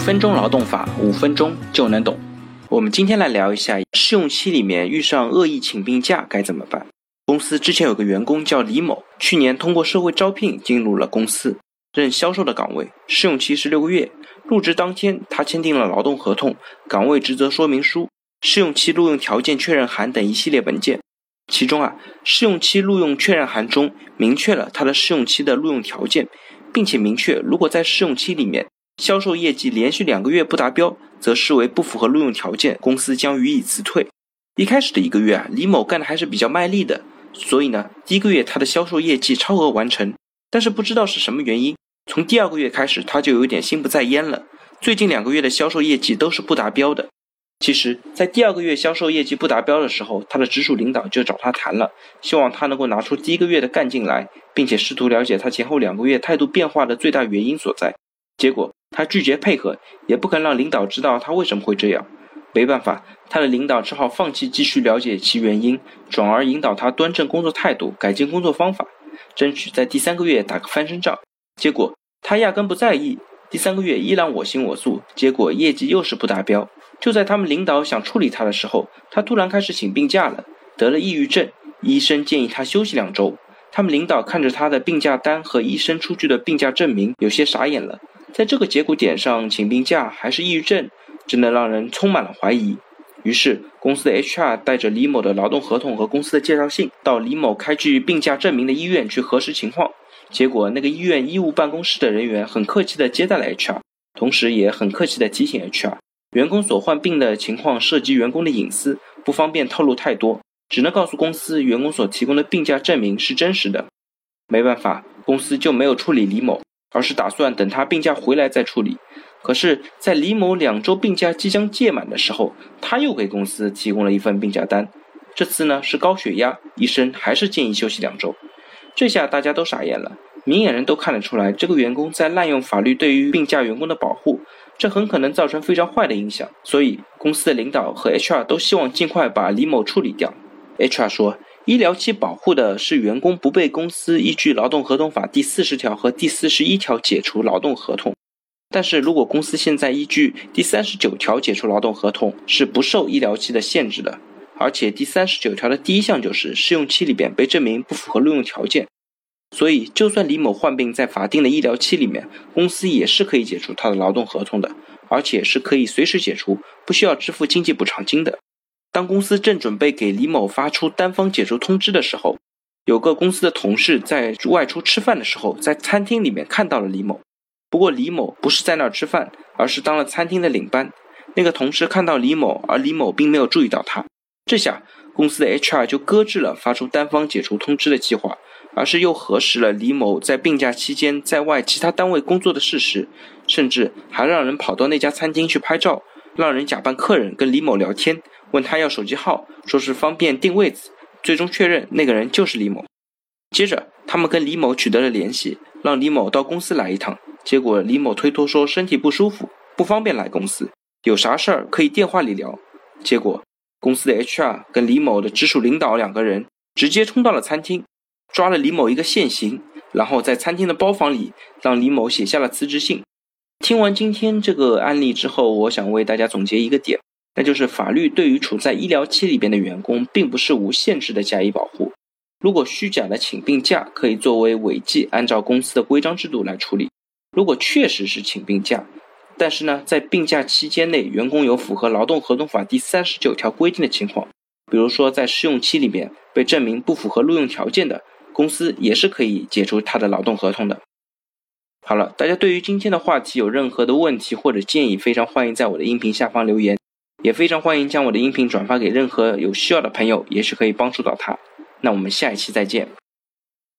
分钟劳动法，五分钟就能懂。我们今天来聊一下，试用期里面遇上恶意请病假该怎么办？公司之前有个员工叫李某，去年通过社会招聘进入了公司，任销售的岗位，试用期是六个月。入职当天，他签订了劳动合同、岗位职责说明书、试用期录用条件确认函等一系列文件。其中啊，试用期录用确认函中明确了他的试用期的录用条件，并且明确，如果在试用期里面销售业绩连续两个月不达标，则视为不符合录用条件，公司将予以辞退。一开始的一个月啊，李某干的还是比较卖力的，所以呢，第一个月他的销售业绩超额完成。但是不知道是什么原因，从第二个月开始，他就有点心不在焉了。最近两个月的销售业绩都是不达标的。其实，在第二个月销售业绩不达标的时候，他的直属领导就找他谈了，希望他能够拿出第一个月的干劲来，并且试图了解他前后两个月态度变化的最大原因所在。结果他拒绝配合，也不肯让领导知道他为什么会这样。没办法，他的领导只好放弃继续了解其原因，转而引导他端正工作态度，改进工作方法，争取在第三个月打个翻身仗。结果他压根不在意，第三个月依然我行我素，结果业绩又是不达标。就在他们领导想处理他的时候，他突然开始请病假了，得了抑郁症。医生建议他休息两周。他们领导看着他的病假单和医生出具的病假证明，有些傻眼了。在这个节骨点上请病假还是抑郁症，真的让人充满了怀疑。于是，公司的 HR 带着李某的劳动合同和公司的介绍信，到李某开具病假证明的医院去核实情况。结果，那个医院医务办公室的人员很客气地接待了 HR，同时也很客气地提醒 HR。员工所患病的情况涉及员工的隐私，不方便透露太多，只能告诉公司员工所提供的病假证明是真实的。没办法，公司就没有处理李某，而是打算等他病假回来再处理。可是，在李某两周病假即将届满的时候，他又给公司提供了一份病假单，这次呢是高血压，医生还是建议休息两周。这下大家都傻眼了，明眼人都看得出来，这个员工在滥用法律对于病假员工的保护。这很可能造成非常坏的影响，所以公司的领导和 HR 都希望尽快把李某处理掉。HR 说，医疗期保护的是员工不被公司依据劳动合同法第四十条和第四十一条解除劳动合同，但是如果公司现在依据第三十九条解除劳动合同，是不受医疗期的限制的，而且第三十九条的第一项就是试用期里边被证明不符合录用条件。所以，就算李某患病在法定的医疗期里面，公司也是可以解除他的劳动合同的，而且是可以随时解除，不需要支付经济补偿金的。当公司正准备给李某发出单方解除通知的时候，有个公司的同事在外出吃饭的时候，在餐厅里面看到了李某。不过李某不是在那儿吃饭，而是当了餐厅的领班。那个同事看到李某，而李某并没有注意到他。这下公司的 HR 就搁置了发出单方解除通知的计划。而是又核实了李某在病假期间在外其他单位工作的事实，甚至还让人跑到那家餐厅去拍照，让人假扮客人跟李某聊天，问他要手机号，说是方便定位子。最终确认那个人就是李某。接着他们跟李某取得了联系，让李某到公司来一趟。结果李某推脱说身体不舒服，不方便来公司，有啥事儿可以电话里聊。结果公司的 HR 跟李某的直属领导两个人直接冲到了餐厅。抓了李某一个现行，然后在餐厅的包房里让李某写下了辞职信。听完今天这个案例之后，我想为大家总结一个点，那就是法律对于处在医疗期里边的员工，并不是无限制的加以保护。如果虚假的请病假可以作为违纪，按照公司的规章制度来处理。如果确实是请病假，但是呢，在病假期间内，员工有符合劳动合同法第三十九条规定的情况，比如说在试用期里面被证明不符合录用条件的。公司也是可以解除他的劳动合同的。好了，大家对于今天的话题有任何的问题或者建议，非常欢迎在我的音频下方留言，也非常欢迎将我的音频转发给任何有需要的朋友，也许可以帮助到他。那我们下一期再见。